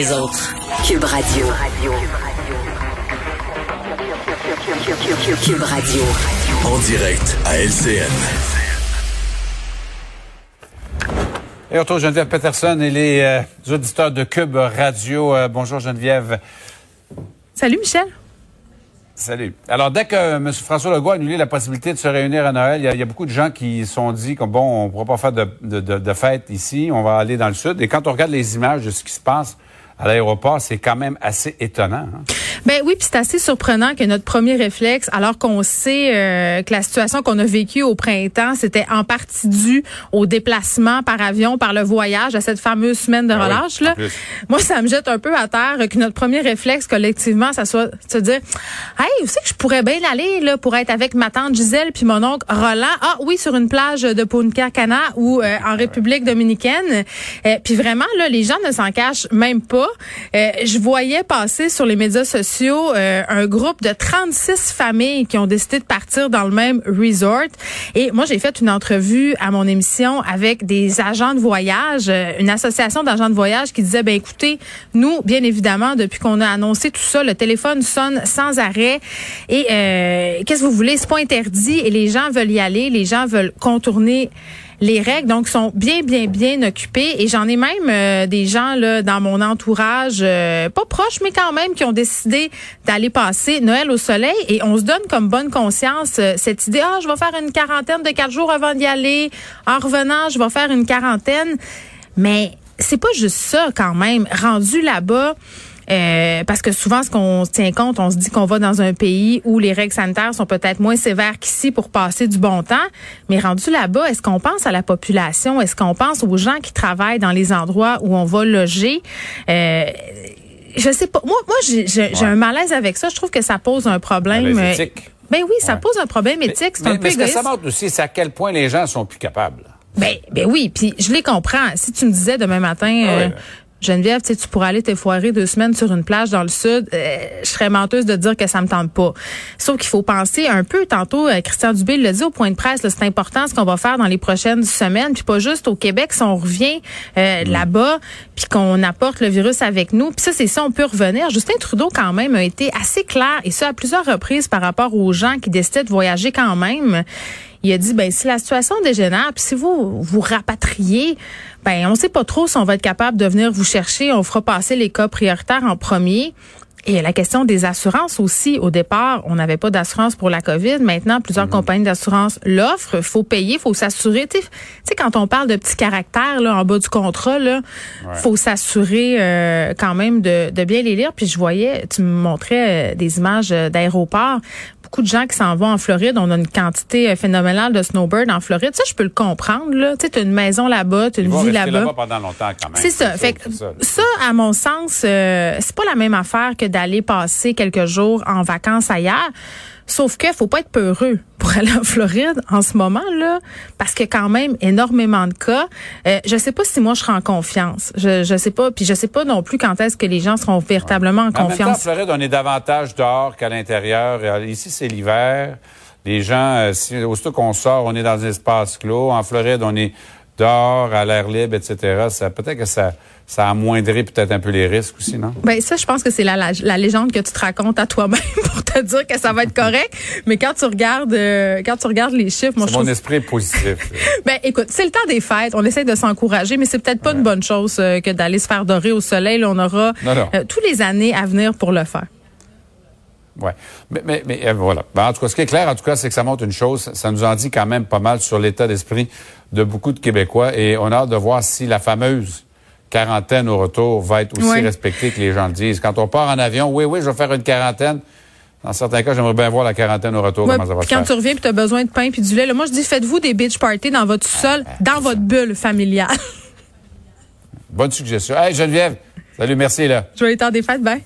Les autres. Cube Radio. Cube Radio. En direct à LCN. Et on retrouve Geneviève Peterson et les euh, auditeurs de Cube Radio. Euh, bonjour Geneviève. Salut Michel. Salut. Alors, dès que M. François Legault a annulé la possibilité de se réunir à Noël, il y y a beaucoup de gens qui se sont dit que bon, on ne pourra pas faire de, de, de, de fête ici, on va aller dans le sud. Et quand on regarde les images de ce qui se passe à l'aéroport, c'est quand même assez étonnant. hein. Ben oui, puis c'est assez surprenant que notre premier réflexe, alors qu'on sait euh, que la situation qu'on a vécue au printemps, c'était en partie due au déplacement par avion, par le voyage, à cette fameuse semaine de Ah oui, relâche là. Moi, ça me jette un peu à terre que notre premier réflexe collectivement, ça soit de se dire, hey, vous savez que je pourrais bien aller là pour être avec ma tante Gisèle puis mon oncle Roland. Ah oui, sur une plage de Punta Cana ou euh, en République dominicaine. Euh, puis vraiment là, les gens ne s'en cachent même pas. Euh, je voyais passer sur les médias sociaux euh, un groupe de 36 familles qui ont décidé de partir dans le même resort. Et moi, j'ai fait une entrevue à mon émission avec des agents de voyage, euh, une association d'agents de voyage qui disait, ben écoutez, nous, bien évidemment, depuis qu'on a annoncé tout ça, le téléphone sonne sans arrêt. Et qu'est-ce que vous voulez? C'est pas interdit et les gens veulent y aller, les gens veulent contourner les règles donc sont bien bien bien occupées. Et j'en ai même euh, des gens là dans mon entourage euh, pas proches mais quand même qui ont décidé d'aller passer Noël au soleil. Et on se donne comme bonne conscience euh, cette idée ah je vais faire une quarantaine de quatre jours avant d'y aller. En revenant je vais faire une quarantaine. Mais c'est pas juste ça quand même. Rendu là-bas euh, parce que souvent, ce qu'on se tient compte, on se dit qu'on va dans un pays où les règles sanitaires sont peut-être moins sévères qu'ici pour passer du bon temps. Mais rendu là-bas, est-ce qu'on pense à la population? Est-ce qu'on pense aux gens qui travaillent dans les endroits où on va loger? Euh, je sais pas. Moi, moi, j'ai un malaise avec ça. Je trouve que ça pose un problème. Euh, éthique. Ben oui, ça Ouais. pose un problème éthique. C'est un mais peu ce que ça montre aussi, c'est à quel point les gens sont plus capables. Ben, ben oui, puis je les comprends. Si tu me disais demain matin, Ah euh. Geneviève, tu sais, tu pourrais aller t'effoirer deux semaines sur une plage dans le sud, euh, je serais menteuse de dire que ça me tente pas. Sauf qu'il faut penser un peu, tantôt, euh, Christian Dubé l'a dit au point de presse, c'est important ce qu'on va faire dans les prochaines semaines, puis pas juste au Québec, si on revient euh, là-bas, puis qu'on apporte le virus avec nous. Puis ça, c'est ça, on peut revenir. Justin Trudeau, quand même, a été assez clair, et ça à plusieurs reprises par rapport aux gens qui décidaient de voyager quand même. Il a dit ben si la situation dégénère, puis si vous vous rapatriez, ben on sait pas trop si on va être capable de venir vous chercher, on fera passer les cas prioritaires en premier. Et la question des assurances aussi. Au départ, on n'avait pas d'assurance pour la COVID. Maintenant, plusieurs compagnies d'assurance l'offrent. faut payer, faut s'assurer. Tu sais, tu sais, quand on parle de petits caractères là, en bas du contrat, là, faut s'assurer euh, quand même de, de bien les lire. Puis je voyais, tu me montrais euh, des images euh, d'aéroports. Beaucoup de gens qui s'en vont en Floride. On a une quantité euh, phénoménale de snowbirds en Floride. Ça, je peux le comprendre. Là. Tu sais, as une maison là-bas, tu as Ils une vie là-bas. là-bas pendant longtemps quand même. C'est ça. Fait que ça, ça, à mon sens, euh, c'est pas la même affaire que d'aller passer quelques jours en vacances ailleurs. Sauf que faut pas être peureux pour aller en Floride en ce moment là, parce que quand même énormément de cas. Euh, je sais pas si moi je serai en confiance. Je je sais pas, puis je sais pas non plus quand est-ce que les gens seront véritablement en En même temps, en confiance. Floride, on est davantage dehors qu'à l'intérieur. Euh, Ici, c'est l'hiver. Les gens, euh, si, aussitôt qu'on sort, on est dans un espace clos. En Floride, on est dehors, à l'air libre, etc. Ça, peut-être que ça, ça amoindrait peut-être un peu les risques aussi, non? Ben ça, je pense que c'est la, la, la légende que tu te racontes à toi-même pour te dire que ça va être correct. Mais quand tu regardes, euh, quand tu regardes les chiffres, moi je Mon trouve esprit est positif. Ben écoute, c'est le temps des fêtes. On essaie de s'encourager, mais c'est peut-être pas une bonne chose euh, que d'aller se faire dorer au soleil. Là, on aura Non, non. euh, tous les années à venir pour le faire. Ouais. Mais, mais, mais euh, voilà. Ben, en tout cas, ce qui est clair, en tout cas, c'est que ça montre une chose. Ça nous en dit quand même pas mal sur l'état d'esprit de beaucoup de Québécois. Et on a hâte de voir si la fameuse quarantaine au retour va être aussi respectée que les gens le disent. Quand on part en avion, oui, oui, je vais faire une quarantaine. Dans certains cas, j'aimerais bien voir la quarantaine au retour, Ouais, comment ça va puis se quand faire. tu reviens puis tu as besoin de pain puis du lait, là, moi je dis faites-vous des beach parties dans votre sol, dans votre bulle familiale. Bonne suggestion. Hey, Geneviève, Salut, merci là. Joyeux temps des fêtes, bye.